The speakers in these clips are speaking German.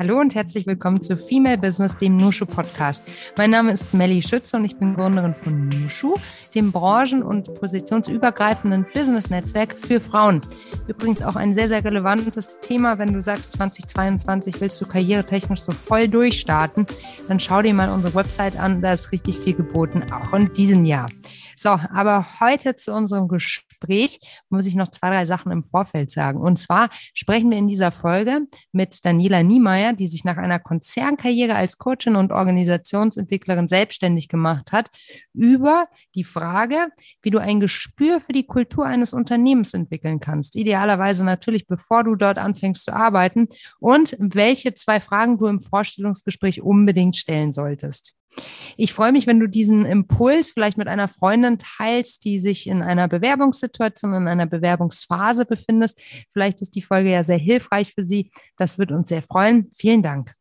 Hallo und herzlich willkommen zu Female Business, dem Nushu Podcast. Mein Name ist Melly Schütze und ich bin Gründerin von Nushu, dem branchen- und positionsübergreifenden Business-Netzwerk für Frauen. Übrigens auch ein sehr, sehr relevantes Thema, wenn du sagst, 2022 willst du karrieretechnisch so voll durchstarten, dann schau dir mal unsere Website an, da ist richtig viel geboten, auch in diesem Jahr. So, aber heute zu unserem Gespräch muss ich noch zwei, drei Sachen im Vorfeld sagen. Und zwar sprechen wir in dieser Folge mit Daniela Niemeyer, die sich nach einer Konzernkarriere als Coachin und Organisationsentwicklerin selbstständig gemacht hat, über die Frage, wie du ein Gespür für die Kultur eines Unternehmens entwickeln kannst. Idealerweise natürlich, bevor du dort anfängst zu arbeiten und welche zwei Fragen du im Vorstellungsgespräch unbedingt stellen solltest. Ich freue mich, wenn du diesen Impuls vielleicht mit einer Freundin teilst, die sich in einer Bewerbungssituation, in einer Bewerbungsphase befindest. Vielleicht ist die Folge ja sehr hilfreich für sie. Das wird uns sehr freuen. Vielen Dank.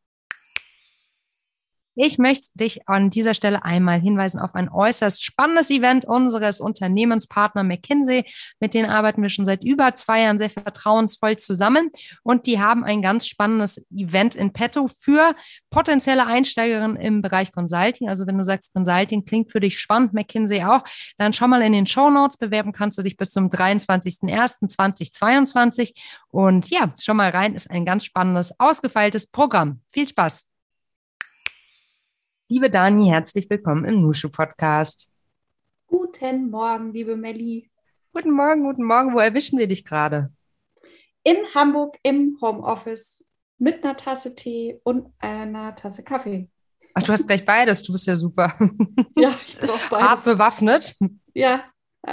Ich möchte dich an dieser Stelle einmal hinweisen auf ein äußerst spannendes Event unseres Unternehmenspartner McKinsey. Mit denen arbeiten wir schon seit über zwei Jahren sehr vertrauensvoll zusammen. Und die haben ein ganz spannendes Event in petto für potenzielle Einsteigerinnen im Bereich Consulting. Also wenn du sagst, Consulting klingt für dich spannend, McKinsey auch, dann schau mal in den Show Notes. Bewerben kannst du dich bis zum 23.01.2022. Und ja, schau mal rein. Ist ein ganz spannendes, ausgefeiltes Programm. Viel Spaß! Liebe Dani, herzlich willkommen im Nushu Podcast. Guten Morgen, liebe Melli. Guten Morgen, guten Morgen. Wo erwischen wir dich gerade? In Hamburg im Homeoffice mit einer Tasse Tee und einer Tasse Kaffee. Ach, du hast gleich beides. Du bist ja super. Ja, ich brauche beides. Hart bewaffnet. Ja,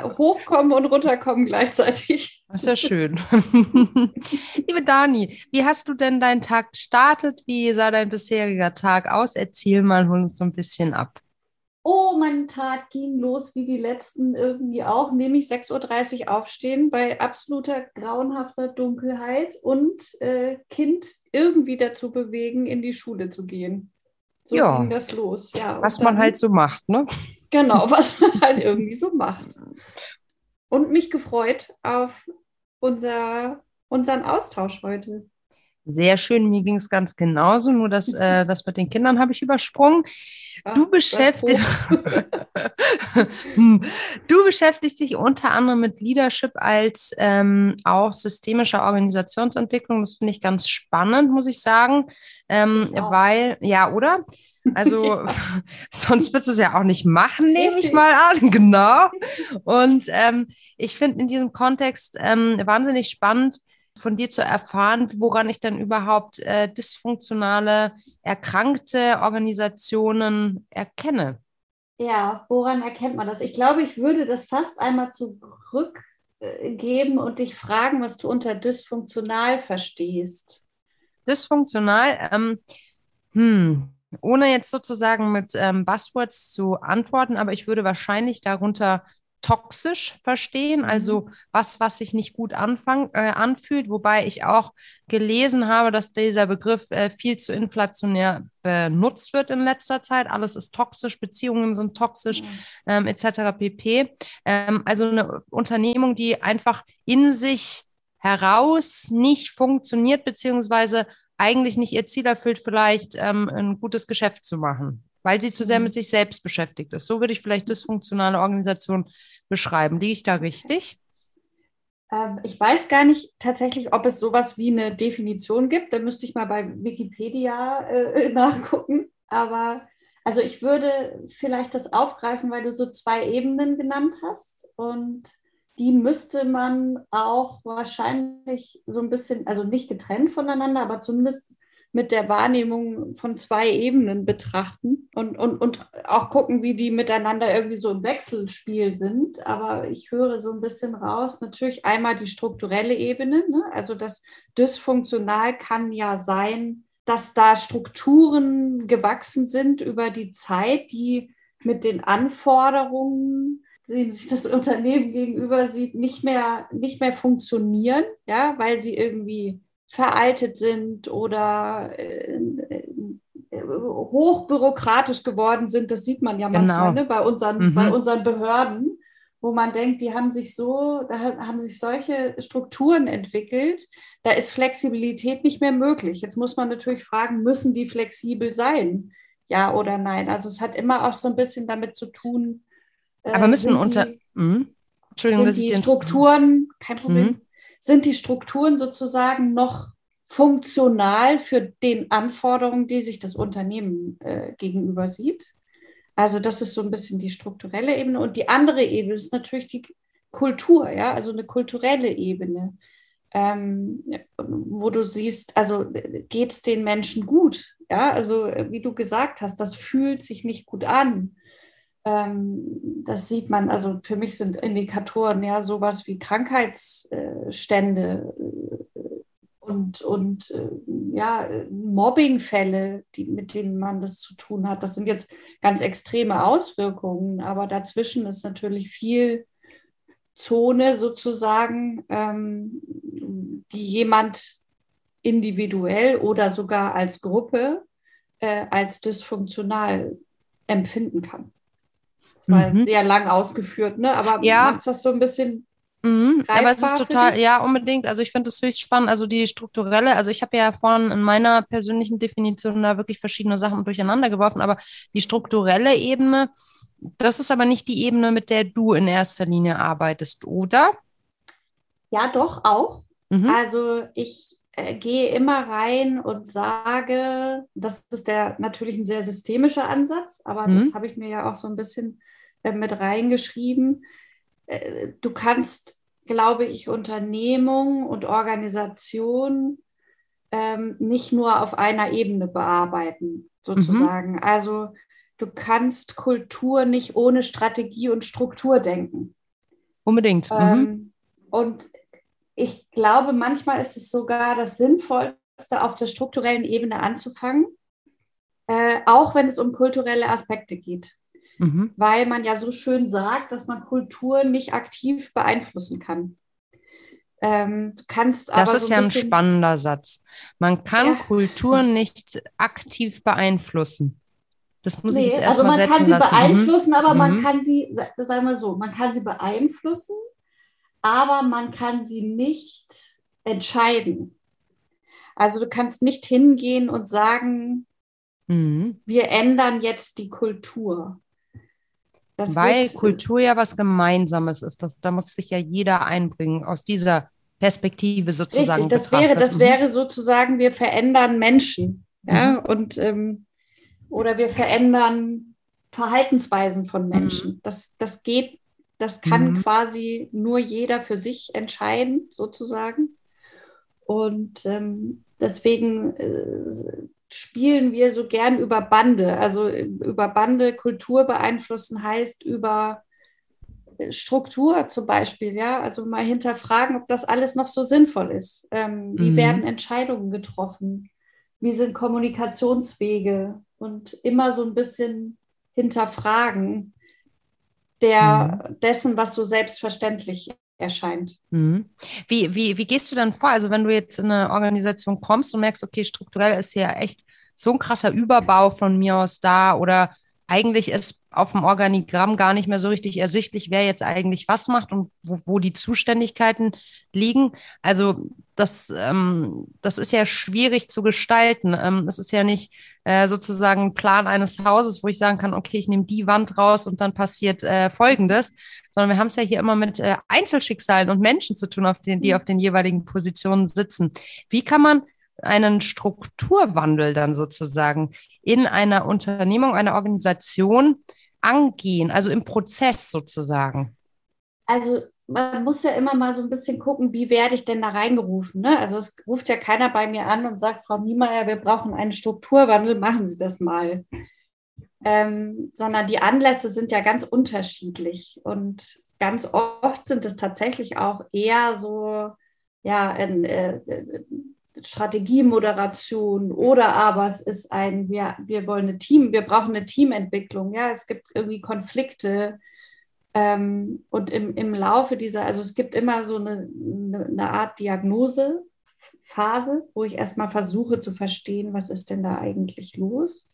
hochkommen und runterkommen gleichzeitig. Das ist ja schön. Liebe Dani, wie hast du denn deinen Tag gestartet? Wie sah dein bisheriger Tag aus? Erzähl mal, hol uns so ein bisschen ab. Oh, mein Tag ging los wie die letzten irgendwie auch, nämlich 6.30 Uhr aufstehen bei absoluter grauenhafter Dunkelheit und äh, Kind irgendwie dazu bewegen, in die Schule zu gehen. So Ja. ging das los. Ja, Was man halt so macht, ne? Genau, was man halt irgendwie so macht. Und mich gefreut auf unser, unseren Austausch heute. Sehr schön, mir ging es ganz genauso, nur das, äh, das mit den Kindern habe ich übersprungen. Du Ach, beschäftigst, du beschäftigst dich unter anderem mit Leadership als ähm, auch systemischer Organisationsentwicklung. Das finde ich ganz spannend, muss ich sagen, ähm, Ich weil, ja, oder? Also, sonst würdest du es ja auch nicht machen, nehme ich mal an. Genau. Und ähm, ich finde in diesem Kontext ähm, wahnsinnig spannend, von dir zu erfahren, woran ich dann überhaupt äh, dysfunktionale, erkrankte Organisationen erkenne. Ja, woran erkennt man das? Ich glaube, ich würde das fast einmal zurückgeben und dich fragen, was du unter dysfunktional verstehst. Dysfunktional, ähm, hm, ohne jetzt sozusagen mit ähm, Buzzwords zu antworten, aber ich würde wahrscheinlich darunter toxisch verstehen, also was, was sich nicht gut anfang, äh, anfühlt, wobei ich auch gelesen habe, dass dieser Begriff äh, viel zu inflationär benutzt wird in letzter Zeit. Alles ist toxisch, Beziehungen sind toxisch, ähm, etc. pp. Ähm, also eine Unternehmung, die einfach in sich heraus nicht funktioniert, beziehungsweise eigentlich nicht ihr Ziel erfüllt, vielleicht ähm, ein gutes Geschäft zu machen, weil sie zu sehr Mhm. mit sich selbst beschäftigt ist. So würde ich vielleicht dysfunktionale Organisation beschreiben. Liege ich da richtig? Ähm, ich weiß gar nicht tatsächlich, ob es sowas wie eine Definition gibt. Da müsste ich mal bei Wikipedia äh, nachgucken. Aber also ich würde vielleicht das aufgreifen, weil du so zwei Ebenen genannt hast. Und die müsste man auch wahrscheinlich so ein bisschen, also nicht getrennt voneinander, aber zumindest mit der Wahrnehmung von zwei Ebenen betrachten und, und, und auch gucken, wie die miteinander irgendwie so im Wechselspiel sind. Aber ich höre so ein bisschen raus, natürlich einmal die strukturelle Ebene, ne? also das dysfunktional kann ja sein, dass da Strukturen gewachsen sind über die Zeit, die mit den Anforderungen, denen sich das Unternehmen gegenüber sieht, nicht mehr, nicht mehr funktionieren, ja, weil sie irgendwie veraltet sind oder äh, äh, hochbürokratisch geworden sind. Das sieht man ja Genau. manchmal ne, bei, unseren, Mhm. bei unseren Behörden. wo man denkt, die haben sich so, da haben sich solche Strukturen entwickelt, da ist Flexibilität nicht mehr möglich. Jetzt muss man natürlich fragen, müssen die flexibel sein? Ja oder nein? Also es hat immer auch so ein bisschen damit zu tun. Äh, Aber müssen unter. Die, mh, Entschuldigung, sind die Strukturen, kein Problem, mh. sind die Strukturen sozusagen noch funktional für den Anforderungen, die sich das Unternehmen äh, gegenüber sieht? Also das ist so ein bisschen die strukturelle Ebene. Und die andere Ebene ist natürlich die Kultur, ja, also eine kulturelle Ebene, ähm, wo du siehst, also geht es den Menschen gut? Ja, also wie du gesagt hast, das fühlt sich nicht gut an. Ähm, das sieht man, also für mich sind Indikatoren ja sowas wie Krankheitsstände, und, und äh, ja, Mobbingfälle, die, mit denen man das zu tun hat. Das sind jetzt ganz extreme Auswirkungen, aber dazwischen ist natürlich viel Zone sozusagen, ähm, die jemand individuell oder sogar als Gruppe äh, als dysfunktional empfinden kann. Das war mhm. sehr lang ausgeführt, ne? aber ja. macht das so ein bisschen Mhm, aber es ist total, ja, unbedingt. Also ich finde das höchst spannend. Also die strukturelle, also ich habe ja vorhin in meiner persönlichen Definition da wirklich verschiedene Sachen durcheinander geworfen, aber die strukturelle Ebene, das ist aber nicht die Ebene, mit der du in erster Linie arbeitest, oder? Ja, doch, auch. Mhm. Also ich äh, gehe immer rein und sage, das ist der natürlich ein sehr systemischer Ansatz, aber mhm. das habe ich mir ja auch so ein bisschen äh, mit reingeschrieben äh, du kannst, glaube ich, Unternehmung und Organisation ähm, nicht nur auf einer Ebene bearbeiten, sozusagen. Mhm. Also du kannst Kultur nicht ohne Strategie und Struktur denken. Unbedingt. Mhm. Ähm, und ich glaube, manchmal ist es sogar das Sinnvollste, auf der strukturellen Ebene anzufangen, äh, auch wenn es um kulturelle Aspekte geht mhm. weil man ja so schön sagt, dass man Kultur nicht aktiv beeinflussen kann. Ähm, du kannst das ist so ein ja ein spannender Satz. Man kann ja. Kultur nicht aktiv beeinflussen. Das muss nee, ich jetzt also man kann sie lassen. beeinflussen, mhm. aber man mhm. kann sie, sagen wir so, man kann sie beeinflussen, aber man kann sie nicht entscheiden. Also du kannst nicht hingehen und sagen, mhm. wir ändern jetzt die Kultur. Das Weil Kultur ja was Gemeinsames ist. Das, da muss sich ja jeder einbringen aus dieser Perspektive sozusagen. Richtig, das wäre, das mhm. wäre sozusagen, wir verändern Menschen. Ja, mhm. und ähm, oder wir verändern Verhaltensweisen von Menschen. Mhm. Das, das geht, das kann mhm. quasi nur jeder für sich entscheiden, sozusagen. Und ähm, deswegen äh, spielen wir so gern über Bande. Also über Bande Kultur beeinflussen heißt über äh, Struktur zum Beispiel, ja, also mal hinterfragen, ob das alles noch so sinnvoll ist. Ähm, wie mhm. werden Entscheidungen getroffen? Wie sind Kommunikationswege? Und immer so ein bisschen hinterfragen der, mhm. dessen, was so selbstverständlich erscheint. Mhm. Wie, wie, wie gehst du dann vor? Also wenn du jetzt in eine Organisation kommst und merkst, okay, strukturell ist hier echt so ein krasser Überbau von mir aus da oder eigentlich ist auf dem Organigramm gar nicht mehr so richtig ersichtlich, wer jetzt eigentlich was macht und wo, wo die Zuständigkeiten liegen. Also das, ähm, das ist ja schwierig zu gestalten. Ähm, es ist ja nicht äh, sozusagen Plan eines Hauses, wo ich sagen kann, okay, ich nehme die Wand raus und dann passiert äh, Folgendes, sondern wir haben es ja hier immer mit äh, Einzelschicksalen und Menschen zu tun, auf den, die mhm. auf den jeweiligen Positionen sitzen. Wie kann man einen Strukturwandel dann sozusagen in einer Unternehmung, einer Organisation angehen, also im Prozess sozusagen? Also man muss ja immer mal so ein bisschen gucken, wie werde ich denn da reingerufen. Ne? Also es ruft ja keiner bei mir an und sagt, Frau Niemeyer, wir brauchen einen Strukturwandel, machen Sie das mal. Ähm, sondern die Anlässe sind ja ganz unterschiedlich und ganz oft sind es tatsächlich auch eher so, ja, in, äh, Strategiemoderation oder aber es ist ein, wir, wir wollen eine Team, wir brauchen eine Teamentwicklung, ja, es gibt irgendwie Konflikte ähm, und im, im Laufe dieser, also es gibt immer so eine, eine Art Diagnosephase, wo ich erstmal versuche zu verstehen, was ist denn da eigentlich los.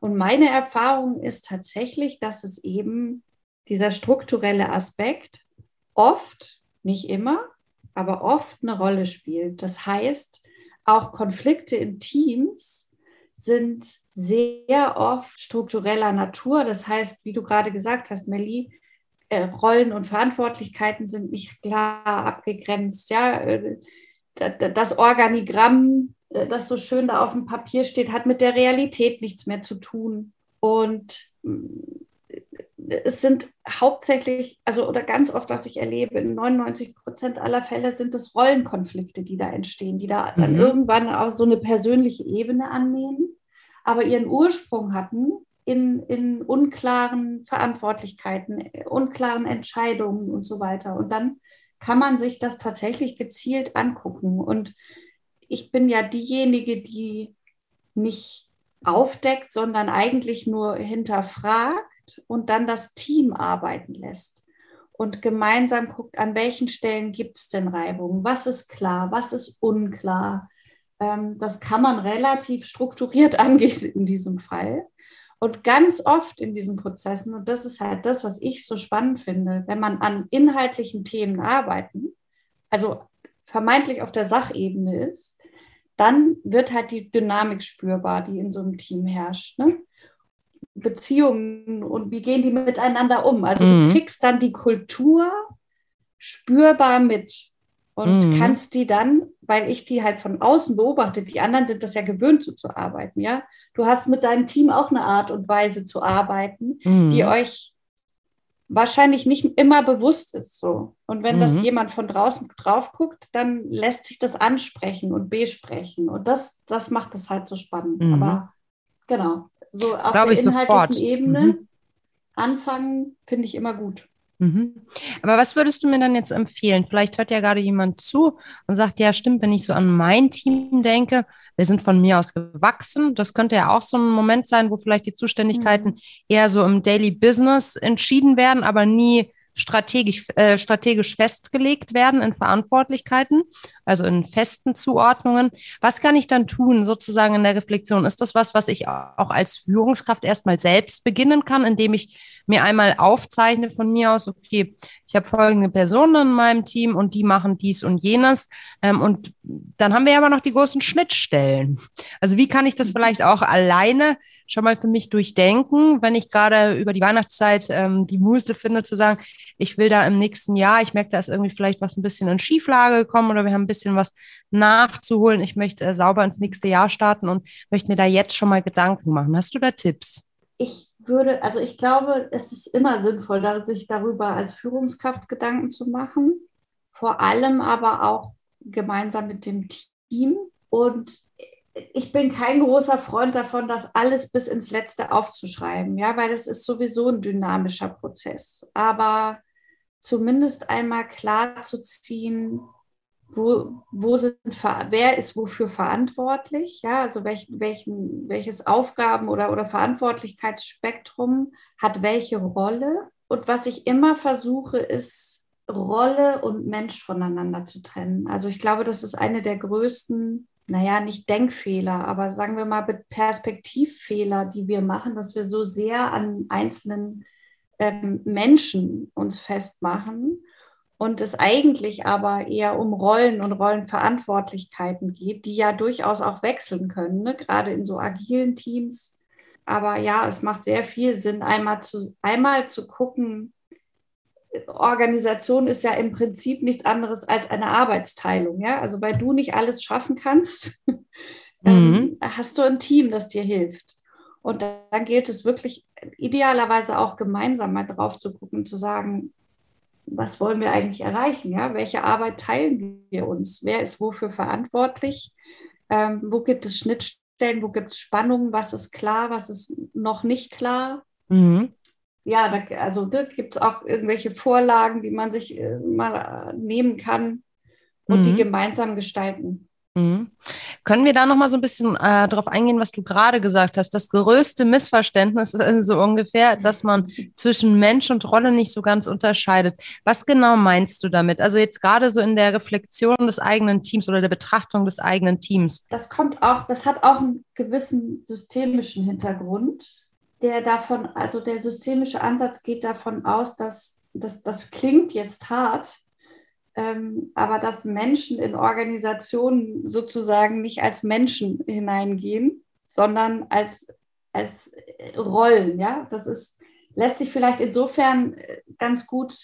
Und meine Erfahrung ist tatsächlich, dass es eben dieser strukturelle Aspekt oft, nicht immer, aber oft eine Rolle spielt. Das heißt, auch Konflikte in Teams sind sehr oft struktureller Natur. Das heißt, wie du gerade gesagt hast, Melli, äh, Rollen und Verantwortlichkeiten sind nicht klar abgegrenzt. Ja, äh, das Organigramm, äh, das so schön da auf dem Papier steht, hat mit der Realität nichts mehr zu tun. Und es sind hauptsächlich, also oder ganz oft, was ich erlebe, in 99 Prozent aller Fälle sind es Rollenkonflikte, die da entstehen, die da mhm. dann irgendwann auch so eine persönliche Ebene annehmen, aber ihren Ursprung hatten in, in unklaren Verantwortlichkeiten, unklaren Entscheidungen und so weiter. Und dann kann man sich das tatsächlich gezielt angucken. Und ich bin ja diejenige, die nicht aufdeckt, sondern eigentlich nur hinterfragt und dann das Team arbeiten lässt und gemeinsam guckt, an welchen Stellen gibt es denn Reibungen, was ist klar, was ist unklar. Ähm, das kann man relativ strukturiert angehen in diesem Fall. Und ganz oft in diesen Prozessen, und das ist halt das, was ich so spannend finde, wenn man an inhaltlichen Themen arbeiten, also vermeintlich auf der Sachebene ist, dann wird halt die Dynamik spürbar, die in so einem Team herrscht. Ne? Beziehungen und wie gehen die miteinander um. Also mhm. du kriegst dann die Kultur spürbar mit und mhm. kannst die dann, weil ich die halt von außen beobachte, die anderen sind das ja gewöhnt, so zu arbeiten, ja. Du hast mit deinem Team auch eine Art und Weise zu arbeiten, mhm. die euch wahrscheinlich nicht immer bewusst ist so. Und wenn das mhm. jemand von draußen drauf guckt, dann lässt sich das ansprechen und besprechen. Und das, das macht es halt so spannend. Mhm. Aber genau so das auf der inhaltlichen sofort. Ebene mhm. anfangen, finde ich immer gut. Mhm. Aber was würdest du mir dann jetzt empfehlen? Vielleicht hört ja gerade jemand zu und sagt, ja, stimmt, wenn ich so an mein Team denke, wir sind von mir aus gewachsen. Das könnte ja auch so ein Moment sein, wo vielleicht die Zuständigkeiten mhm. eher so im Daily Business entschieden werden, aber nie strategisch, äh, strategisch festgelegt werden in Verantwortlichkeiten, also in festen Zuordnungen. Was kann ich dann tun, sozusagen in der Reflexion? Ist das was, was ich auch als Führungskraft erstmal selbst beginnen kann, indem ich mir einmal aufzeichne von mir aus, okay, ich habe folgende Personen in meinem Team und die machen dies und jenes. Ähm, und dann haben wir aber noch die großen Schnittstellen. Also wie kann ich das vielleicht auch alleine schon mal für mich durchdenken, wenn ich gerade über die Weihnachtszeit ähm, die Muße finde, zu sagen, ich will da im nächsten Jahr, ich merke, da ist irgendwie vielleicht was ein bisschen in Schieflage gekommen oder wir haben ein bisschen was nachzuholen. Ich möchte äh, sauber ins nächste Jahr starten und möchte mir da jetzt schon mal Gedanken machen. Hast du da Tipps? Ich würde, also ich glaube, es ist immer sinnvoll, sich darüber als Führungskraft Gedanken zu machen, vor allem aber auch gemeinsam mit dem Team. Und ich bin kein großer Freund davon, das alles bis ins Letzte aufzuschreiben, ja, weil es ist sowieso ein dynamischer Prozess. Aber zumindest einmal klar zu ziehen, wo, wo sind, wer ist wofür verantwortlich, ja, also welch, welchen, welches Aufgaben- oder, oder Verantwortlichkeitsspektrum hat welche Rolle. Und was ich immer versuche, ist, Rolle und Mensch voneinander zu trennen. Also ich glaube, das ist eine der größten naja, nicht Denkfehler, aber sagen wir mal Perspektivfehler, die wir machen, dass wir so sehr an einzelnen ähm, Menschen uns festmachen und es eigentlich aber eher um Rollen und Rollenverantwortlichkeiten geht, die ja durchaus auch wechseln können, ne? gerade in so agilen Teams. Aber ja, es macht sehr viel Sinn, einmal zu, einmal zu gucken, Organisation ist ja im Prinzip nichts anderes als eine Arbeitsteilung. Ja? Also weil du nicht alles schaffen kannst, ähm, mhm. hast du ein Team, das dir hilft. Und dann gilt es wirklich idealerweise auch gemeinsam mal drauf zu gucken, zu sagen, was wollen wir eigentlich erreichen? Ja? Welche Arbeit teilen wir uns? Wer ist wofür verantwortlich? Ähm, wo gibt es Schnittstellen? Wo gibt es Spannungen? Was ist klar? Was ist noch nicht klar? Mhm ja, da, also da gibt es auch irgendwelche Vorlagen, die man sich äh, mal äh, nehmen kann und mhm. die gemeinsam gestalten. Mhm. Können wir da noch mal so ein bisschen äh, darauf eingehen, was du gerade gesagt hast? Das größte Missverständnis ist so ungefähr, dass man zwischen Mensch und Rolle nicht so ganz unterscheidet. Was genau meinst du damit? Also jetzt gerade so in der Reflexion des eigenen Teams oder der Betrachtung des eigenen Teams. Das kommt auch, das hat auch einen gewissen systemischen Hintergrund der davon, also der systemische Ansatz geht davon aus, dass, dass das klingt jetzt hart, ähm, aber dass Menschen in Organisationen sozusagen nicht als Menschen hineingehen, sondern als, als Rollen. Ja, das ist, lässt sich vielleicht insofern äh, ganz gut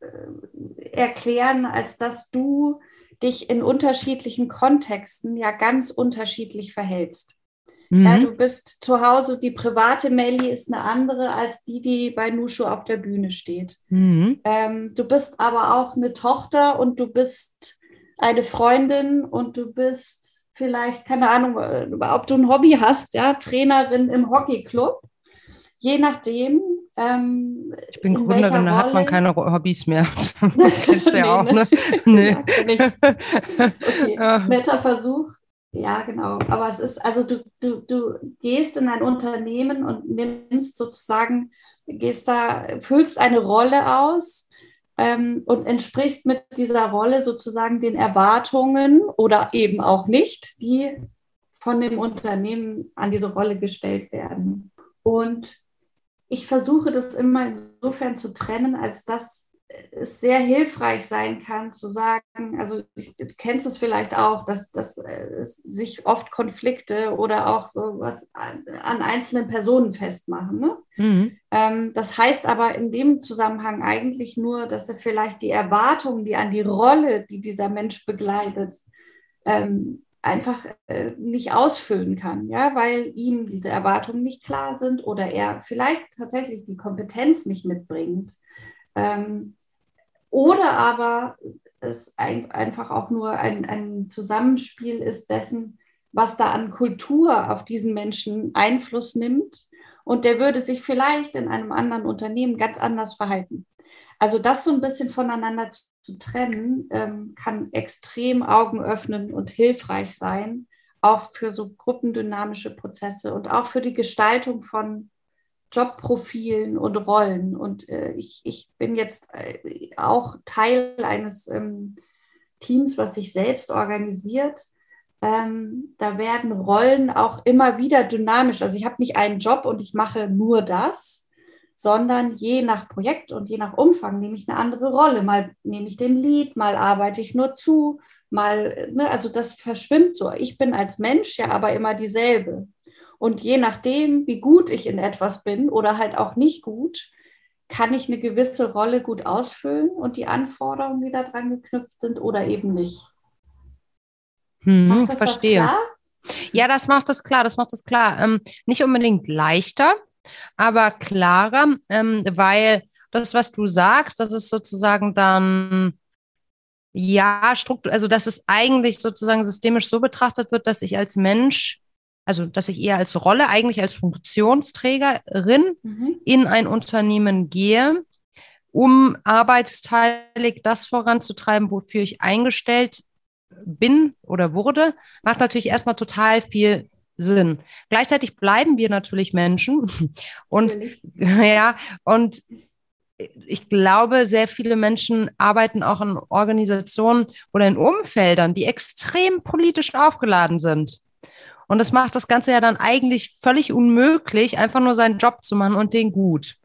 äh, erklären, als dass du dich in unterschiedlichen Kontexten ja ganz unterschiedlich verhältst. Mhm. Ja, du bist zu Hause, die private Melli ist eine andere als die, die bei Nushu auf der Bühne steht. Mhm. Ähm, du bist aber auch eine Tochter und du bist eine Freundin und du bist vielleicht, keine Ahnung, äh, ob du ein Hobby hast, ja, Trainerin im Hockeyclub. Je nachdem. Ähm, ich bin Gründerin, da hat man keine Hobbys mehr. Kennst du ja auch, ne? nee. nee. Okay. Netter Versuch. Ja, genau. Aber es ist, also du, du, du gehst in ein Unternehmen und nimmst sozusagen, gehst da, füllst eine Rolle aus ähm, und entsprichst mit dieser Rolle sozusagen den Erwartungen oder eben auch nicht, die von dem Unternehmen an diese Rolle gestellt werden. Und ich versuche das immer insofern zu trennen, als dass es sehr hilfreich sein kann, zu sagen, also du kennst es vielleicht auch, dass, dass äh, sich oft Konflikte oder auch so was an, an einzelnen Personen festmachen. Ne? Mhm. Ähm, das heißt aber in dem Zusammenhang eigentlich nur, dass er vielleicht die Erwartungen, die an die Rolle, die dieser Mensch begleitet, ähm, einfach äh, nicht ausfüllen kann, ja, weil ihm diese Erwartungen nicht klar sind oder er vielleicht tatsächlich die Kompetenz nicht mitbringt. Ähm, oder aber es ein, einfach auch nur ein, ein Zusammenspiel ist dessen, was da an Kultur auf diesen Menschen Einfluss nimmt. Und der würde sich vielleicht in einem anderen Unternehmen ganz anders verhalten. Also das so ein bisschen voneinander zu, zu trennen, ähm, kann extrem Augen öffnen und hilfreich sein, auch für so gruppendynamische Prozesse und auch für die Gestaltung von Jobprofilen und Rollen. Und äh, ich, ich bin jetzt äh, auch Teil eines ähm, Teams, was sich selbst organisiert. Ähm, da werden Rollen auch immer wieder dynamisch. Also ich habe nicht einen Job und ich mache nur das, sondern je nach Projekt und je nach Umfang nehme ich eine andere Rolle. Mal nehme ich den Lead, mal arbeite ich nur zu, mal, ne, also das verschwimmt so. Ich bin als Mensch ja aber immer dieselbe. Und je nachdem, wie gut ich in etwas bin oder halt auch nicht gut, kann ich eine gewisse Rolle gut ausfüllen und die Anforderungen, die da dran geknüpft sind, oder eben nicht. Hm, macht das verstehe. Das klar? Ja, das macht das klar, das macht das klar. Ähm, nicht unbedingt leichter, aber klarer, ähm, weil das, was du sagst, das ist sozusagen dann ja, Struktur, also dass es eigentlich sozusagen systemisch so betrachtet wird, dass ich als Mensch also dass ich eher als Rolle, eigentlich als Funktionsträgerin mhm. in ein Unternehmen gehe, um arbeitsteilig das voranzutreiben, wofür ich eingestellt bin oder wurde, macht natürlich erstmal total viel Sinn. Gleichzeitig bleiben wir natürlich Menschen und natürlich. ja, und ich glaube, sehr viele Menschen arbeiten auch in Organisationen oder in Umfeldern, die extrem politisch aufgeladen sind. Und das macht das Ganze ja dann eigentlich völlig unmöglich, einfach nur seinen Job zu machen und den gut.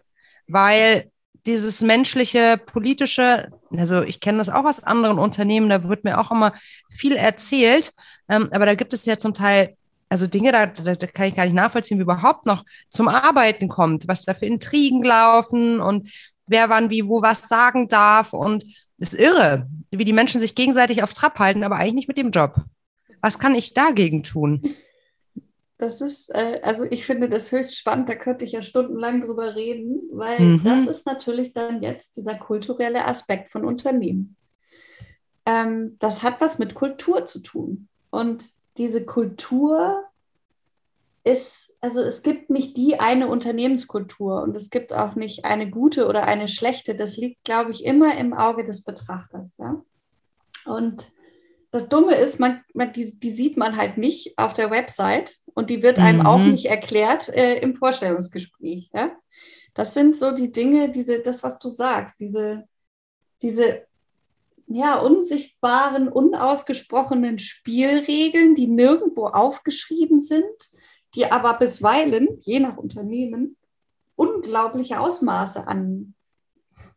Weil dieses menschliche, politische, also ich kenne das auch aus anderen Unternehmen, da wird mir auch immer viel erzählt, ähm, aber da gibt es ja zum Teil also Dinge, da, da, da, kann ich gar nicht nachvollziehen, wie überhaupt noch zum Arbeiten kommt, was da für Intrigen laufen und wer wann wie wo was sagen darf und das ist irre, wie die Menschen sich gegenseitig auf Trab halten, aber eigentlich nicht mit dem Job. Was kann ich dagegen tun? Das ist, äh, also ich finde das höchst spannend, da könnte ich ja stundenlang drüber reden, weil mhm. das ist natürlich dann jetzt dieser kulturelle Aspekt von Unternehmen. Ähm, das hat was mit Kultur zu tun. Und diese Kultur ist, also es gibt nicht die eine Unternehmenskultur und es gibt auch nicht eine gute oder eine schlechte. Das liegt, glaube ich, immer im Auge des Betrachters. Ja? Und das Dumme ist, man, man die, die, sieht man halt nicht auf der Website und die wird einem mhm. auch nicht erklärt äh, im Vorstellungsgespräch. Ja? Das sind so die Dinge, diese, das, was du sagst, diese, diese ja, unsichtbaren, unausgesprochenen Spielregeln, die nirgendwo aufgeschrieben sind, die aber bisweilen, je nach Unternehmen, unglaubliche Ausmaße an,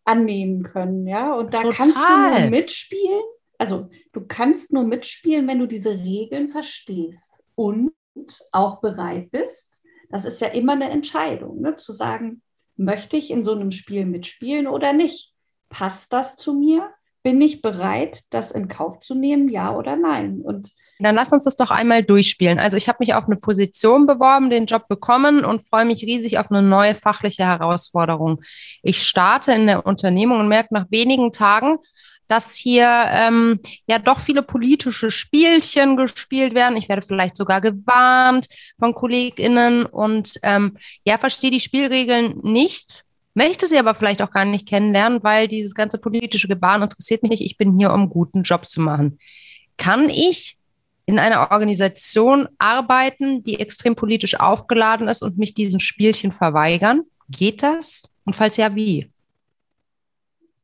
annehmen können. Ja? Und da Total. kannst du nur mitspielen. Also du kannst nur mitspielen, wenn du diese Regeln verstehst und auch bereit bist. Das ist ja immer eine Entscheidung, ne? zu sagen, möchte ich in so einem Spiel mitspielen oder nicht? Passt das zu mir? Bin ich bereit, das in Kauf zu nehmen, ja oder nein? Und dann lass uns das doch einmal durchspielen. Also ich habe mich auf eine Position beworben, den Job bekommen und freue mich riesig auf eine neue fachliche Herausforderung. Ich starte in der Unternehmung und merke nach wenigen Tagen, dass hier ähm, ja doch viele politische Spielchen gespielt werden. Ich werde vielleicht sogar gewarnt von KollegInnen und ähm, ja, verstehe die Spielregeln nicht, möchte sie aber vielleicht auch gar nicht kennenlernen, weil dieses ganze politische Gebaren interessiert mich nicht. Ich bin hier, um einen guten Job zu machen. Kann ich in einer Organisation arbeiten, die extrem politisch aufgeladen ist und mich diesen Spielchen verweigern? Geht das? Und falls ja, wie?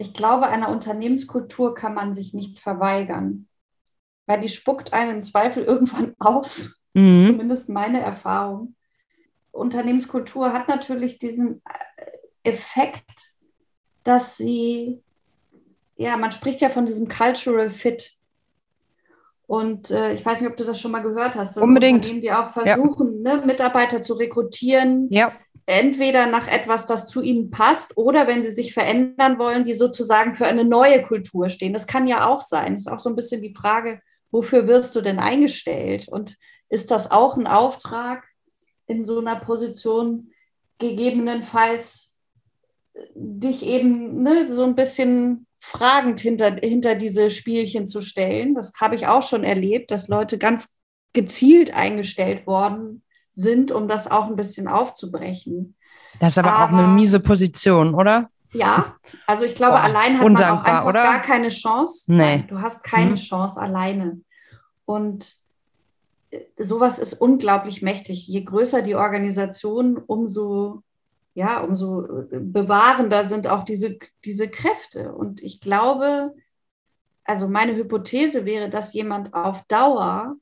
Ich glaube, einer Unternehmenskultur kann man sich nicht verweigern, weil die spuckt einen Zweifel irgendwann aus. Mhm. Das ist zumindest meine Erfahrung. Unternehmenskultur hat natürlich diesen äh, Effekt, dass sie, ja, man spricht ja von diesem Cultural Fit. Und äh, ich weiß nicht, ob du das schon mal gehört hast. Unbedingt. Unternehmen, die auch versuchen, ja. ne, Mitarbeiter zu rekrutieren. Ja. Entweder nach etwas, das zu ihnen passt, oder wenn sie sich verändern wollen, die sozusagen für eine neue Kultur stehen. Das kann ja auch sein. Das ist auch so ein bisschen die Frage, wofür wirst du denn eingestellt? Und ist das auch ein Auftrag in so einer Position, gegebenenfalls äh, dich eben ne, so ein bisschen fragend hinter, hinter diese Spielchen zu stellen. Das habe ich auch schon erlebt, dass Leute ganz gezielt eingestellt worden sind, um das auch ein bisschen aufzubrechen. Das ist aber, aber auch eine miese Position, oder? Ja, also ich glaube, oh, allein hat man auch einfach oder? gar keine Chance. Nee. Nein, du hast keine hm. Chance alleine. Und äh, sowas ist unglaublich mächtig. Je größer die Organisation, umso ja, umso äh, bewahrender sind auch diese, diese Kräfte. Und ich glaube, also meine Hypothese wäre, dass jemand auf Dauer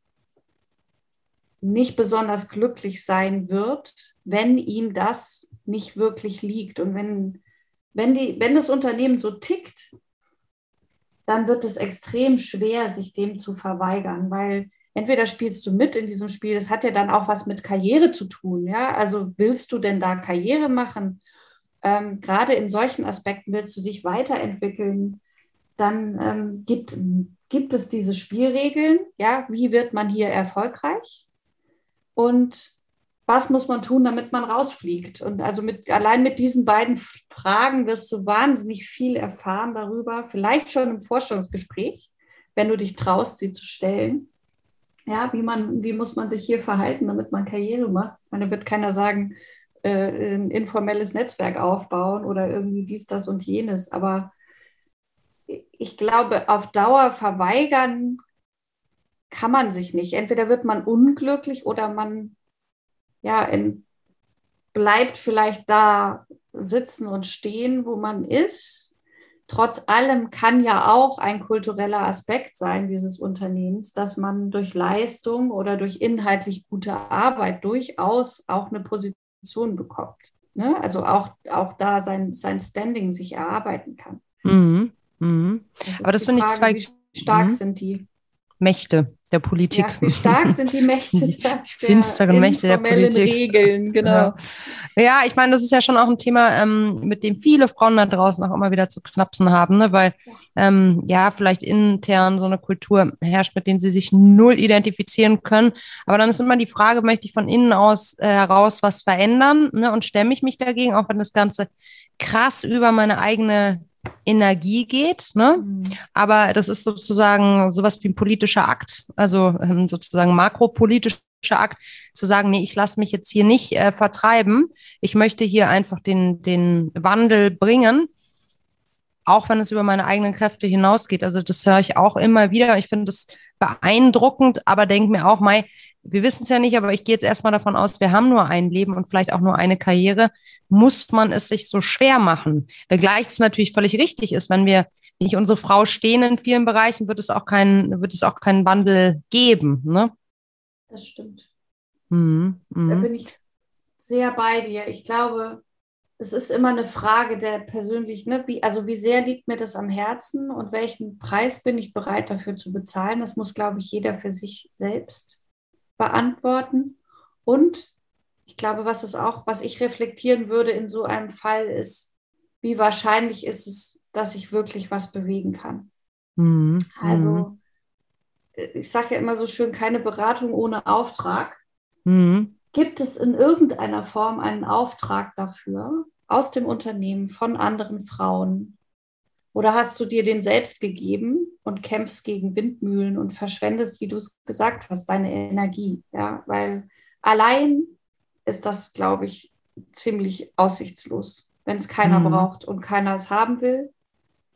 nicht besonders glücklich sein wird, wenn ihm das nicht wirklich liegt. Und wenn, wenn, die, wenn das Unternehmen so tickt, dann wird es extrem schwer, sich dem zu verweigern, weil entweder spielst du mit in diesem Spiel, das hat ja dann auch was mit Karriere zu tun, ja. Also willst du denn da Karriere machen? Ähm, gerade in solchen Aspekten willst du dich weiterentwickeln, dann ähm, gibt, gibt es diese Spielregeln, ja, wie wird man hier erfolgreich? Und was muss man tun, damit man rausfliegt? Und also mit, allein mit diesen beiden Fragen wirst du wahnsinnig viel erfahren darüber, vielleicht schon im Vorstellungsgespräch, wenn du dich traust, sie zu stellen ja, wie man, wie muss man sich hier verhalten, damit man Karriere macht. Ich meine, da wird keiner sagen, äh, ein informelles Netzwerk aufbauen oder irgendwie dies, das und jenes. Aber ich glaube, auf Dauer verweigern kann man sich nicht. Entweder wird man unglücklich oder man ja, in, bleibt vielleicht da sitzen und stehen, wo man ist Trotz allem kann ja auch ein kultureller Aspekt sein dieses Unternehmens, dass man durch Leistung oder durch inhaltlich gute Arbeit durchaus auch eine Position bekommt. Ne? Also auch, auch da sein, sein Standing sich erarbeiten kann. Mhm. Mhm. Das Aber das finde ich zwei. Wie stark mhm. sind die? Mächte der Politik. Ja, wie stark sind die Mächte die der, finsteren Mächte der Politik. Regeln, genau. Ja. ja. ich meine, das ist ja schon auch ein Thema, ähm, mit dem viele Frauen da draußen auch immer wieder zu knapsen haben, ne? weil ja. Ähm, ja, vielleicht intern so eine Kultur herrscht, mit denen sie sich null identifizieren können. Aber dann ist immer die Frage, möchte ich von innen aus äh, heraus was verändern ne? und stemme ich mich dagegen, auch wenn das Ganze krass über meine eigene Energie geht. Ne? Mhm. Aber das ist sozusagen sowas wie ein politischer Akt, also ähm, sozusagen makropolitischer Akt, zu sagen, nee, ich lasse mich jetzt hier nicht äh, vertreiben. Ich möchte hier einfach den, den Wandel bringen, auch wenn es über meine eigenen Kräfte hinausgeht. Also das höre ich auch immer wieder. Ich finde das beeindruckend, aber denke mir auch, Mai, wir wissen es ja nicht, aber ich gehe jetzt erstmal davon aus, wir haben nur ein Leben und vielleicht auch nur eine Karriere. Muss man es sich so schwer machen? Wenngleich es natürlich völlig richtig ist, wenn wir nicht unsere Frau stehen in vielen Bereichen, wird es auch keinen, wird es auch keinen Wandel geben. Ne? Das stimmt. Mhm. Da mhm. bin ich sehr bei dir. Ich glaube, es ist immer eine Frage der persönlichen, ne? wie, also wie sehr liegt mir das am Herzen und welchen Preis bin ich bereit dafür zu bezahlen. Das muss, glaube ich, jeder für sich selbst beantworten. Und ich glaube, was es auch, was ich reflektieren würde in so einem Fall ist, wie wahrscheinlich ist es, dass ich wirklich was bewegen kann. Mhm. Also mhm. ich sage ja immer so schön, keine Beratung ohne Auftrag. Mhm. Gibt es in irgendeiner Form einen Auftrag dafür aus dem Unternehmen von anderen Frauen? Oder hast du dir den selbst gegeben und kämpfst gegen Windmühlen und verschwendest, wie du es gesagt hast, deine Energie? Ja, weil allein ist das, glaube ich, ziemlich aussichtslos. Wenn es keiner mhm. braucht und keiner es haben will,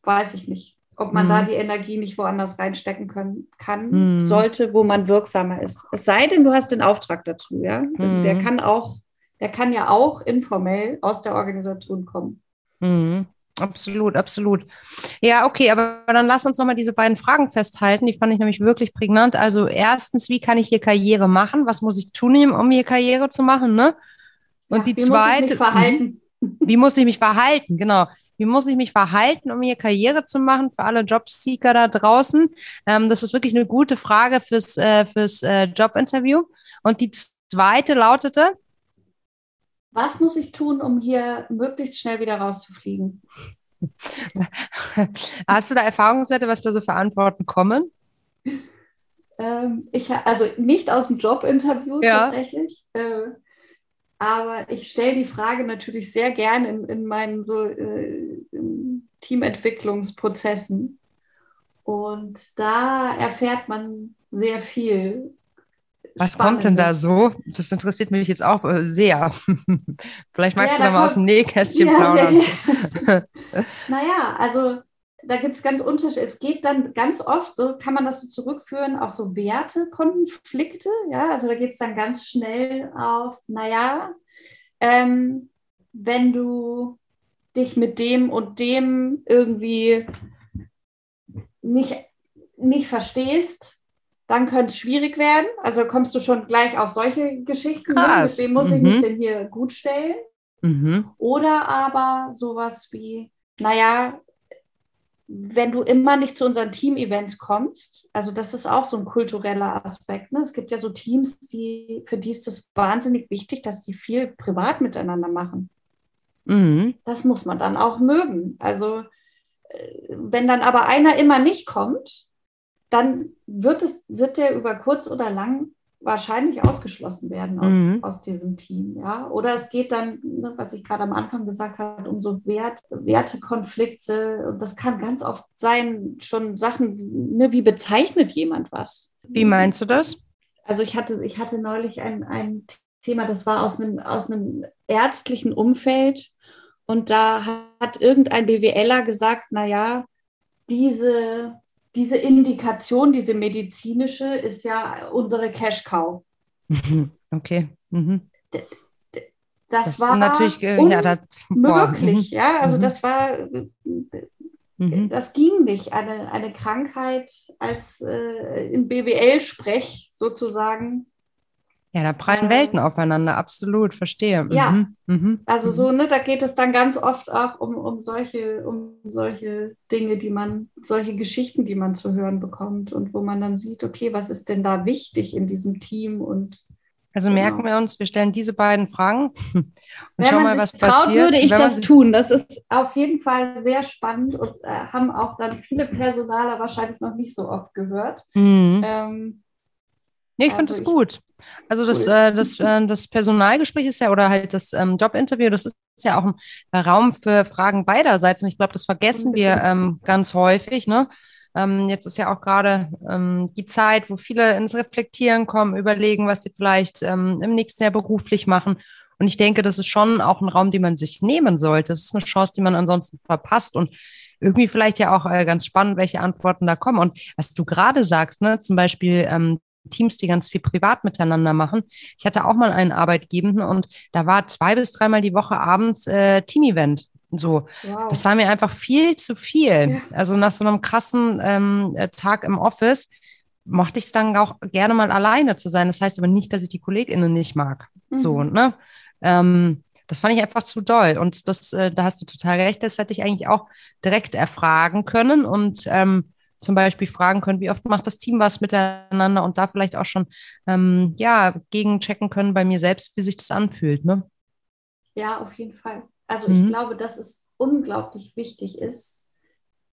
weiß ich nicht ob man mhm. da die Energie nicht woanders reinstecken können, kann, mhm. sollte, wo man wirksamer ist. Es sei denn, du hast den Auftrag dazu, ja. Mhm. Der kann auch, der kann ja auch informell aus der Organisation kommen. Mhm. Absolut, absolut. Ja, okay, aber dann lass uns nochmal diese beiden Fragen festhalten. Die fand ich nämlich wirklich prägnant. Also erstens, wie kann ich hier Karriere machen? Was muss ich tun, um hier Karriere zu machen? Ne? Und ja, die wie zweite. Muss ich mich verhalten? Wie muss ich mich verhalten? Genau. Wie muss ich mich verhalten, um hier Karriere zu machen für alle Jobseeker da draußen? Ähm, das ist wirklich eine gute Frage fürs, äh, fürs äh, Jobinterview. Und die zweite lautete, was muss ich tun, um hier möglichst schnell wieder rauszufliegen? Hast du da Erfahrungswerte, was da so für Antworten kommen? Ähm, ich, also nicht aus dem Jobinterview ja. tatsächlich. Äh, aber ich stelle die Frage natürlich sehr gerne in, in meinen so äh, Teamentwicklungsprozessen. Und da erfährt man sehr viel. Was kommt denn da so? Das interessiert mich jetzt auch äh, sehr. Vielleicht magst ja, du da mal aus dem Nähkästchen ja, plaudern. naja, also da gibt es ganz Unterschiede. Es geht dann ganz oft, so kann man das so zurückführen auf so Wertekonflikte. Ja, also da geht es dann ganz schnell auf, naja, ähm, wenn du dich mit dem und dem irgendwie nicht, nicht verstehst, dann könnte es schwierig werden. Also kommst du schon gleich auf solche Geschichten. Krass. Mit wem muss mhm. ich mich denn hier gut stellen? Mhm. Oder aber sowas wie, naja, wenn du immer nicht zu unseren Team-Events kommst, also das ist auch so ein kultureller Aspekt. Ne? Es gibt ja so Teams, die, für die ist es wahnsinnig wichtig, dass die viel privat miteinander machen. Mhm. Das muss man dann auch mögen. Also äh, wenn dann aber einer immer nicht kommt, dann wird es, wird der über kurz oder lang wahrscheinlich ausgeschlossen werden aus, mhm. aus diesem Team. Ja? Oder es geht dann, ne, was ich gerade am Anfang gesagt habe, um so Wert, Wertekonflikte. Und das kann ganz oft sein, schon Sachen, ne, wie bezeichnet jemand was? Wie meinst du das? Also ich hatte, ich hatte neulich ein, ein Thema, das war aus einem, aus einem ärztlichen Umfeld. Und da hat irgendein BWLer gesagt, naja, diese diese Indikation, diese medizinische, ist ja unsere Cash-Cow. Okay. Mhm. Das, das, war natürlich äh, ja, mhm. ja. Also mhm. das war, mhm. das ging nicht. Eine, eine Krankheit als äh, im BWL-Sprech sozusagen ja, da prallen Welten aufeinander, absolut, verstehe. Ja, mhm. Mhm. also so, mhm. ne, da geht es dann ganz oft auch um, um, solche, um solche Dinge, die man, solche Geschichten, die man zu hören bekommt und wo man dann sieht, okay, was ist denn da wichtig in diesem Team und also genau. merken wir uns, wir stellen diese beiden Fragen und Wenn schauen mal, was traut, passiert. würde ich das tun. Das ist auf jeden Fall sehr spannend und äh, haben auch dann viele Personaler wahrscheinlich noch nicht so oft gehört. Mhm. Ähm, nee, ich also finde es gut. Also das, äh, das, äh, das Personalgespräch ist ja, oder halt das ähm, Jobinterview, das ist ja auch ein Raum für Fragen beiderseits. Und ich glaube, das vergessen wir ähm, ganz häufig. Ne? Ähm, jetzt ist ja auch gerade ähm, die Zeit, wo viele ins Reflektieren kommen, überlegen, was sie vielleicht ähm, im nächsten Jahr beruflich machen. Und ich denke, das ist schon auch ein Raum, den man sich nehmen sollte. Das ist eine Chance, die man ansonsten verpasst. Und irgendwie vielleicht ja auch äh, ganz spannend, welche Antworten da kommen. Und was du gerade sagst, ne, zum Beispiel ähm, Teams, die ganz viel privat miteinander machen. Ich hatte auch mal einen Arbeitgebenden und da war zwei bis dreimal die Woche abends äh, Team-Event. So, wow. das war mir einfach viel zu viel. Ja. Also nach so einem krassen ähm, äh, Tag im Office mochte ich es dann auch gerne mal alleine zu sein. Das heißt aber nicht, dass ich die KollegInnen nicht mag. Mhm. So, ne? Ähm, das fand ich einfach zu doll. Und das, äh, da hast du total recht, das hätte ich eigentlich auch direkt erfragen können und ähm, zum Beispiel fragen können, wie oft macht das Team was miteinander und da vielleicht auch schon ähm, ja, gegenchecken können bei mir selbst, wie sich das anfühlt. Ne? Ja, auf jeden Fall. Also mhm. ich glaube, dass es unglaublich wichtig ist,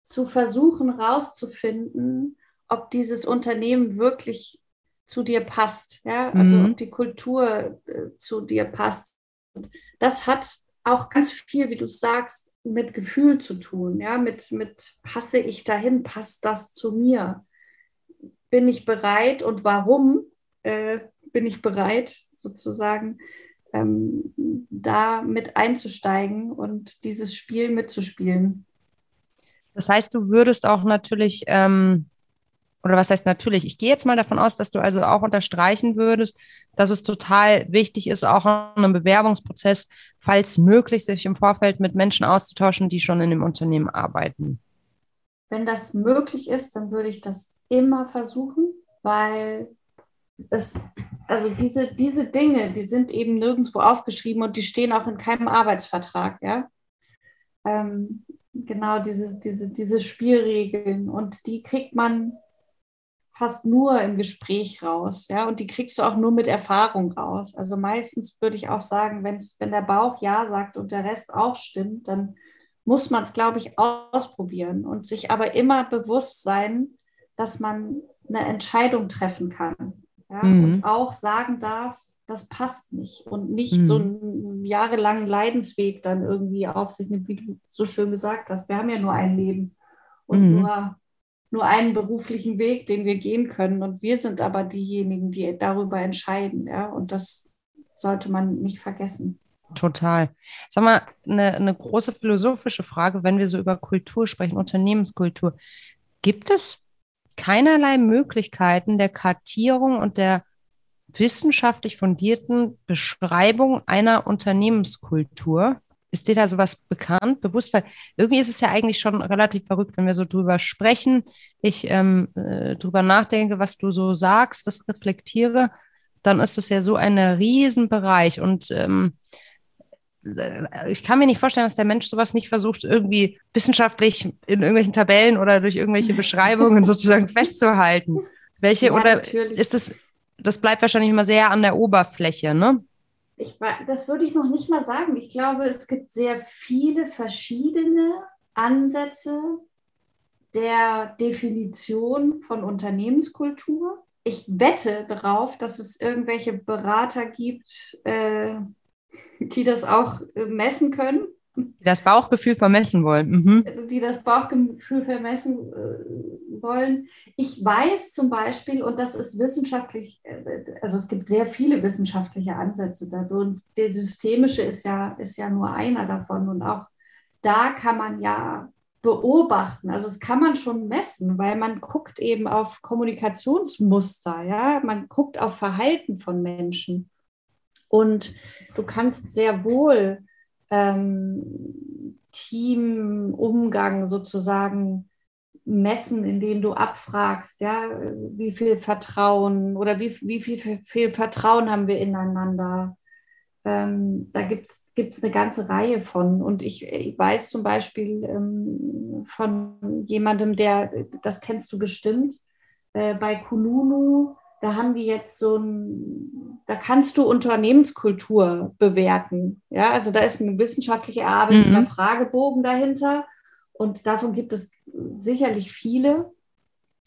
zu versuchen rauszufinden, ob dieses Unternehmen wirklich zu dir passt, ja, also mhm. ob die Kultur äh, zu dir passt. Und das hat auch ganz viel, wie du sagst, mit Gefühl zu tun, ja, mit, mit passe ich dahin, passt das zu mir? Bin ich bereit und warum äh, bin ich bereit, sozusagen ähm, da mit einzusteigen und dieses Spiel mitzuspielen? Das heißt, du würdest auch natürlich ähm, oder was heißt natürlich? Ich gehe jetzt mal davon aus, dass du also auch unterstreichen würdest, dass es total wichtig ist, auch in einem Bewerbungsprozess, falls möglich, sich im Vorfeld mit Menschen auszutauschen, die schon in dem Unternehmen arbeiten. Wenn das möglich ist, dann würde ich das immer versuchen, weil das, also diese, diese Dinge, die sind eben nirgendwo aufgeschrieben und die stehen auch in keinem Arbeitsvertrag, ja. Ähm, genau diese, diese, diese Spielregeln und die kriegt man fast nur im Gespräch raus, ja, und die kriegst du auch nur mit Erfahrung raus. Also meistens würde ich auch sagen, wenn's, wenn der Bauch ja sagt und der Rest auch stimmt, dann muss man es, glaube ich, ausprobieren und sich aber immer bewusst sein, dass man eine Entscheidung treffen kann. Ja, mhm. Und auch sagen darf, das passt nicht und nicht mhm. so einen jahrelangen Leidensweg dann irgendwie auf sich nimmt, wie du so schön gesagt hast. Wir haben ja nur ein Leben und mhm. nur nur einen beruflichen Weg, den wir gehen können. Und wir sind aber diejenigen, die darüber entscheiden. Ja? Und das sollte man nicht vergessen. Total. Sag mal, eine, eine große philosophische Frage, wenn wir so über Kultur sprechen, Unternehmenskultur. Gibt es keinerlei Möglichkeiten der Kartierung und der wissenschaftlich fundierten Beschreibung einer Unternehmenskultur? Ist dir da sowas bekannt, bewusst? Weil irgendwie ist es ja eigentlich schon relativ verrückt, wenn wir so drüber sprechen. Ich ähm, äh, drüber nachdenke, was du so sagst, das reflektiere, dann ist das ja so ein Riesenbereich. Und ähm, äh, ich kann mir nicht vorstellen, dass der Mensch sowas nicht versucht, irgendwie wissenschaftlich in irgendwelchen Tabellen oder durch irgendwelche Beschreibungen sozusagen festzuhalten. Welche, ja, oder natürlich. ist das, das bleibt wahrscheinlich immer sehr an der Oberfläche, ne? Ich, das würde ich noch nicht mal sagen. Ich glaube, es gibt sehr viele verschiedene Ansätze der Definition von Unternehmenskultur. Ich wette darauf, dass es irgendwelche Berater gibt, äh, die das auch äh, messen können die das Bauchgefühl vermessen wollen. Mhm. Die das Bauchgefühl vermessen äh, wollen. Ich weiß zum Beispiel, und das ist wissenschaftlich, äh, also es gibt sehr viele wissenschaftliche Ansätze dazu. Und der systemische ist ja, ist ja nur einer davon. Und auch da kann man ja beobachten. Also es kann man schon messen, weil man guckt eben auf Kommunikationsmuster, ja, man guckt auf Verhalten von Menschen. Und du kannst sehr wohl ähm, Teamumgang sozusagen messen, indem du abfragst, ja, wie viel Vertrauen oder wie, wie viel, viel Vertrauen haben wir ineinander. Ähm, da gibt es eine ganze Reihe von. Und ich, ich weiß zum Beispiel ähm, von jemandem, der, das kennst du bestimmt, äh, bei Kununu da haben die jetzt so ein, da kannst du Unternehmenskultur bewerten. Ja, also da ist ein wissenschaftlich erarbeiteter mhm. Fragebogen dahinter und davon gibt es sicherlich viele.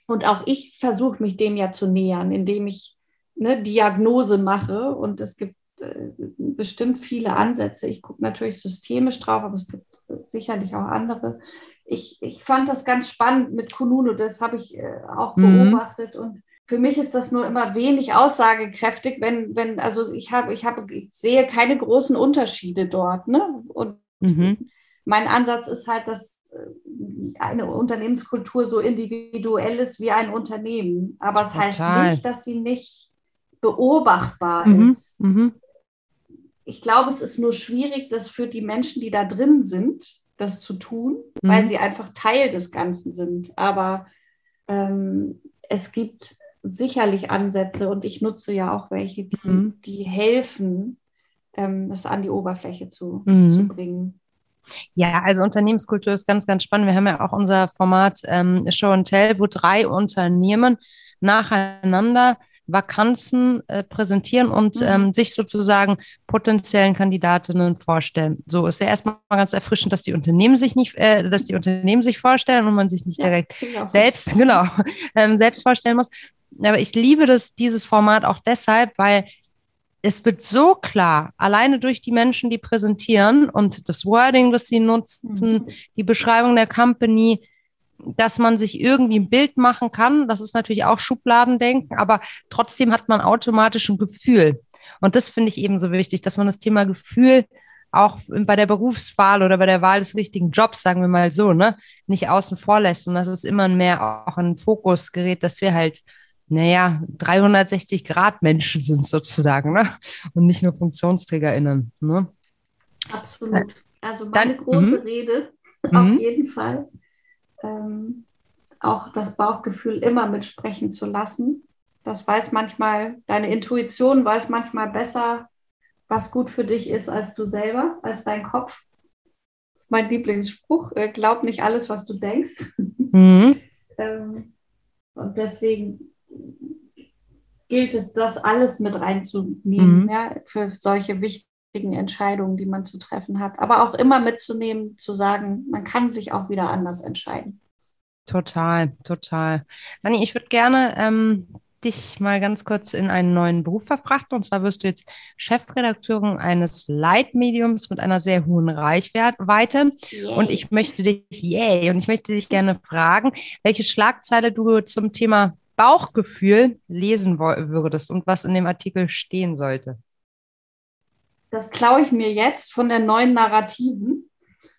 Und auch ich versuche mich dem ja zu nähern, indem ich eine Diagnose mache und es gibt äh, bestimmt viele Ansätze. Ich gucke natürlich systemisch drauf, aber es gibt sicherlich auch andere. Ich, ich fand das ganz spannend mit Kununu, das habe ich äh, auch mhm. beobachtet und für mich ist das nur immer wenig aussagekräftig, wenn, wenn, also ich habe, ich habe, ich sehe keine großen Unterschiede dort. Ne? Und mhm. mein Ansatz ist halt, dass äh, eine Unternehmenskultur so individuell ist wie ein Unternehmen. Aber es heißt nicht, dass sie nicht beobachtbar mhm. ist. Mhm. Ich glaube, es ist nur schwierig, das für die Menschen, die da drin sind, das zu tun, weil mhm. sie einfach Teil des Ganzen sind. Aber ähm, es gibt sicherlich Ansätze und ich nutze ja auch welche, die, mhm. die helfen, ähm, das an die Oberfläche zu, mhm. zu bringen. Ja, also Unternehmenskultur ist ganz, ganz spannend. Wir haben ja auch unser Format ähm, Show and Tell, wo drei Unternehmen nacheinander Vakanzen äh, präsentieren und mhm. ähm, sich sozusagen potenziellen Kandidatinnen vorstellen. So ist ja erstmal ganz erfrischend, dass die Unternehmen sich nicht, äh, dass die Unternehmen sich vorstellen und man sich nicht ja, direkt selbst, genau, ähm, selbst vorstellen muss. Aber ich liebe das, dieses Format auch deshalb, weil es wird so klar, alleine durch die Menschen, die präsentieren und das Wording, das sie nutzen, mhm. die Beschreibung der Company, dass man sich irgendwie ein Bild machen kann. Das ist natürlich auch Schubladendenken, aber trotzdem hat man automatisch ein Gefühl. Und das finde ich eben so wichtig, dass man das Thema Gefühl auch bei der Berufswahl oder bei der Wahl des richtigen Jobs, sagen wir mal so, ne, nicht außen vor lässt und dass es immer mehr auch in den Fokus gerät, dass wir halt, naja, 360 Grad Menschen sind sozusagen, ne, und nicht nur FunktionsträgerInnen, ne. Absolut. Also meine Dann, große -hmm. Rede, auf -hmm. jeden Fall ähm, auch das Bauchgefühl immer mitsprechen zu lassen. Das weiß manchmal, deine Intuition weiß manchmal besser, was gut für dich ist, als du selber, als dein Kopf. Das ist mein Lieblingsspruch. Äh, glaub nicht alles, was du denkst. Mhm. ähm, und deswegen gilt es, das alles mit reinzunehmen, mhm. ja, für solche wichtigen Entscheidungen, die man zu treffen hat. Aber auch immer mitzunehmen, zu sagen, man kann sich auch wieder anders entscheiden. Total, total. Dani, ich würde gerne ähm, dich mal ganz kurz in einen neuen Beruf verfrachten. Und zwar wirst du jetzt Chefredakteurin eines Leitmediums mit einer sehr hohen Reichweite. Und ich möchte dich, yay, und ich möchte dich gerne fragen, welche Schlagzeile du zum Thema Bauchgefühl lesen würdest und was in dem Artikel stehen sollte. Das klaue ich mir jetzt von der neuen Narrativen.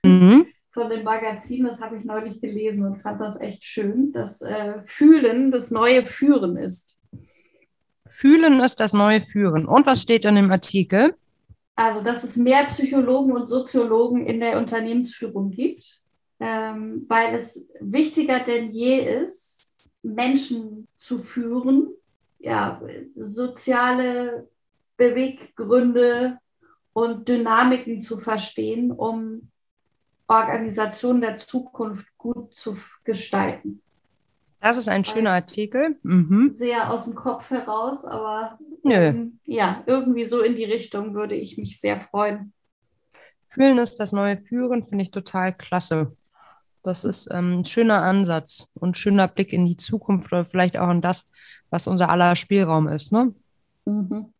Mhm von dem Magazin, das habe ich neulich gelesen und fand das echt schön, dass äh, Fühlen das neue Führen ist. Fühlen ist das neue Führen. Und was steht in dem Artikel? Also, dass es mehr Psychologen und Soziologen in der Unternehmensführung gibt, ähm, weil es wichtiger denn je ist, Menschen zu führen, ja, soziale Beweggründe und Dynamiken zu verstehen, um Organisation der Zukunft gut zu gestalten. Das ist ein schöner Artikel. Mhm. Sehr aus dem Kopf heraus, aber ähm, ja, irgendwie so in die Richtung würde ich mich sehr freuen. Fühlen ist das neue Führen, finde ich total klasse. Das ist ähm, ein schöner Ansatz und schöner Blick in die Zukunft oder vielleicht auch in das, was unser aller Spielraum ist. Ne? Mhm.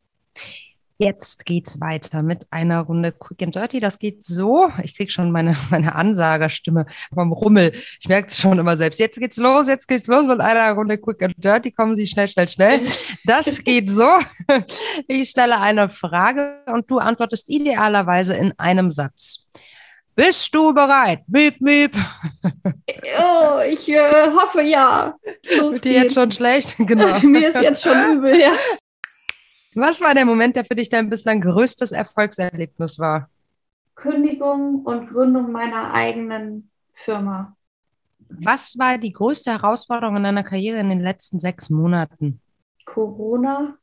Jetzt geht's weiter mit einer Runde Quick and Dirty. Das geht so. Ich kriege schon meine, meine Ansagerstimme vom Rummel. Ich merke es schon immer selbst. Jetzt geht's los, jetzt geht's los mit einer Runde Quick and Dirty. Kommen Sie schnell, schnell, schnell. Das geht so. Ich stelle eine Frage und du antwortest idealerweise in einem Satz. Bist du bereit? Miep, miep. Oh, ich äh, hoffe ja. Los Wird dir jetzt schon schlecht? Genau. Mir ist jetzt schon übel, ja. Was war der Moment, der für dich dein bislang größtes Erfolgserlebnis war? Kündigung und Gründung meiner eigenen Firma. Was war die größte Herausforderung in deiner Karriere in den letzten sechs Monaten? Corona.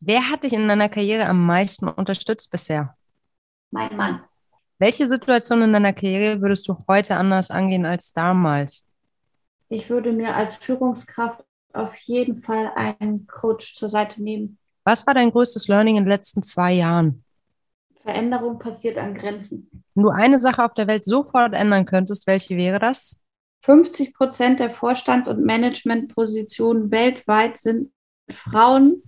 Wer hat dich in deiner Karriere am meisten unterstützt bisher? Mein Mann. Welche Situation in deiner Karriere würdest du heute anders angehen als damals? Ich würde mir als Führungskraft auf jeden Fall einen Coach zur Seite nehmen. Was war dein größtes Learning in den letzten zwei Jahren? Veränderung passiert an Grenzen. Wenn du eine Sache auf der Welt sofort ändern könntest, welche wäre das? 50 Prozent der Vorstands- und Managementpositionen weltweit sind Frauen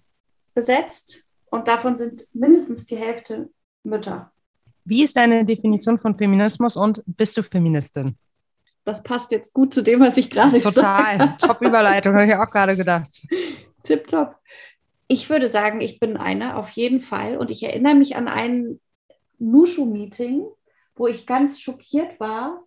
besetzt und davon sind mindestens die Hälfte Mütter. Wie ist deine Definition von Feminismus und bist du Feministin? Das passt jetzt gut zu dem, was ich gerade gesagt habe. Total. Top Überleitung, habe ich auch gerade gedacht. Tipptopp. Ich würde sagen, ich bin eine, auf jeden Fall. Und ich erinnere mich an ein Nushu-Meeting, wo ich ganz schockiert war,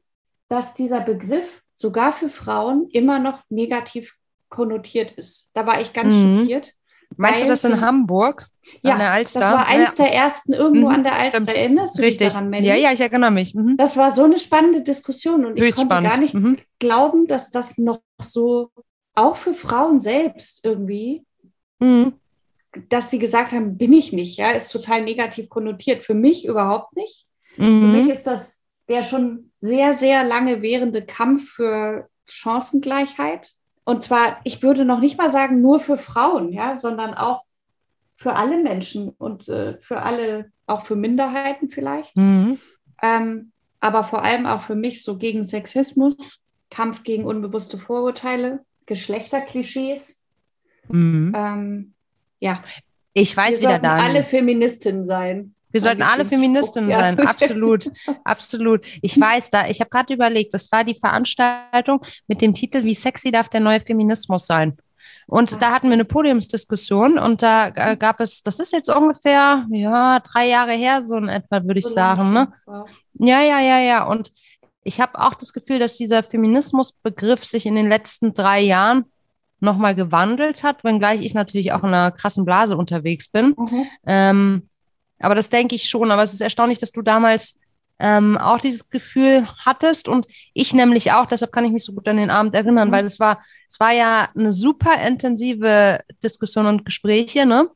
dass dieser Begriff sogar für Frauen immer noch negativ konnotiert ist. Da war ich ganz mhm. schockiert. Meinst du das in Hamburg? Ja, das war eins der ersten irgendwo mhm. an der Alster. Stimmt. Erinnerst du Richtig. dich daran, Melly? Ja, ja, ich erinnere mich. Mhm. Das war so eine spannende Diskussion und Höchst ich konnte spannend. gar nicht mhm. glauben, dass das noch so auch für Frauen selbst irgendwie, mhm. Dass sie gesagt haben, bin ich nicht, ja, ist total negativ konnotiert. Für mich überhaupt nicht. Mhm. Für mich ist das der schon sehr, sehr lange währende Kampf für Chancengleichheit. Und zwar, ich würde noch nicht mal sagen, nur für Frauen, ja, sondern auch für alle Menschen und äh, für alle, auch für Minderheiten vielleicht. Mhm. Ähm, aber vor allem auch für mich so gegen Sexismus, Kampf gegen unbewusste Vorurteile, Geschlechterklischees. Mhm. Ähm, ja. Ich weiß Wir wieder da. alle Feministinnen sein. Wir sollten alle Feministinnen Spruch, sein, ja. absolut, absolut. Ich weiß da, ich habe gerade überlegt, das war die Veranstaltung mit dem Titel Wie sexy darf der neue Feminismus sein? Und da hatten wir eine Podiumsdiskussion und da äh, gab es, das ist jetzt ungefähr, ja, drei Jahre her, so in etwa, würde ich so sagen. Ne? Ja, ja, ja, ja. Und ich habe auch das Gefühl, dass dieser Feminismusbegriff sich in den letzten drei Jahren nochmal gewandelt hat, wenngleich ich natürlich auch in einer krassen Blase unterwegs bin. Mhm. Ähm, aber das denke ich schon. Aber es ist erstaunlich, dass du damals ähm, auch dieses Gefühl hattest und ich nämlich auch. Deshalb kann ich mich so gut an den Abend erinnern, mhm. weil es war, es war ja eine super intensive Diskussion und Gespräche, ne?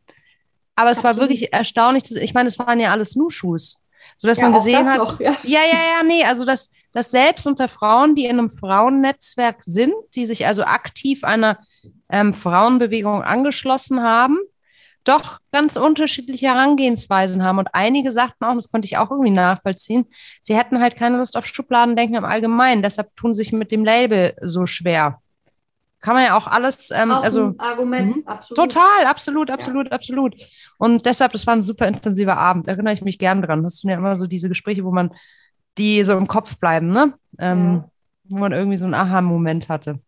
Aber es Absolut. war wirklich erstaunlich. Ich meine, es waren ja alles Nuschus, so dass ja, man gesehen hat. Noch, ja. ja, ja, ja, nee. Also dass, dass selbst unter Frauen, die in einem Frauennetzwerk sind, die sich also aktiv einer ähm, Frauenbewegung angeschlossen haben, doch ganz unterschiedliche Herangehensweisen haben. Und einige sagten auch, das konnte ich auch irgendwie nachvollziehen, sie hätten halt keine Lust auf Schubladendenken im Allgemeinen. Deshalb tun sich mit dem Label so schwer. Kann man ja auch alles, ähm, auch also Argument, mh, absolut. Total, absolut, absolut, ja. absolut. Und deshalb, das war ein super intensiver Abend. Erinnere ich mich gern dran. Das sind ja immer so diese Gespräche, wo man die so im Kopf bleiben, ne? Ähm, ja. Wo man irgendwie so einen Aha-Moment hatte.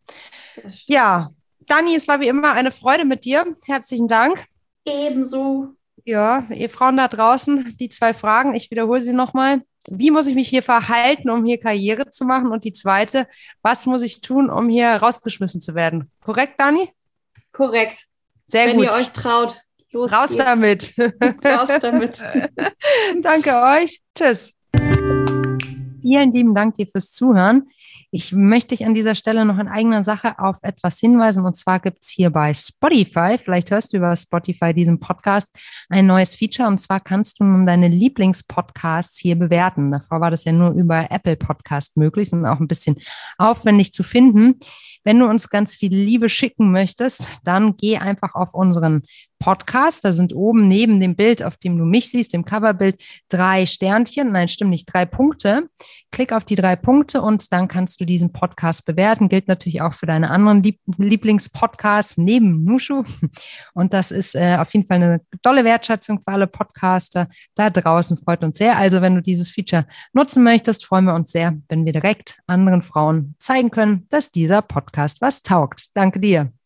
Ja, Dani, es war wie immer eine Freude mit dir. Herzlichen Dank. Ebenso. Ja, ihr Frauen da draußen, die zwei Fragen, ich wiederhole sie nochmal. Wie muss ich mich hier verhalten, um hier Karriere zu machen? Und die zweite, was muss ich tun, um hier rausgeschmissen zu werden? Korrekt, Dani? Korrekt. Sehr Wenn gut. Wenn ihr euch traut. Los Raus geht's. damit. Raus damit. Danke euch. Tschüss. Vielen lieben Dank dir fürs Zuhören. Ich möchte dich an dieser Stelle noch in eigener Sache auf etwas hinweisen. Und zwar gibt es hier bei Spotify, vielleicht hörst du über Spotify diesen Podcast, ein neues Feature. Und zwar kannst du nun deine Lieblingspodcasts hier bewerten. Davor war das ja nur über Apple Podcast möglich und auch ein bisschen aufwendig zu finden. Wenn du uns ganz viel Liebe schicken möchtest, dann geh einfach auf unseren Podcast. Da sind oben neben dem Bild, auf dem du mich siehst, dem Coverbild, drei Sternchen. Nein, stimmt nicht, drei Punkte. Klick auf die drei Punkte und dann kannst du diesen Podcast bewerten. Gilt natürlich auch für deine anderen Lieb Lieblingspodcasts neben Nushu. Und das ist äh, auf jeden Fall eine tolle Wertschätzung für alle Podcaster da draußen. Freut uns sehr. Also, wenn du dieses Feature nutzen möchtest, freuen wir uns sehr, wenn wir direkt anderen Frauen zeigen können, dass dieser Podcast was taugt. Danke dir.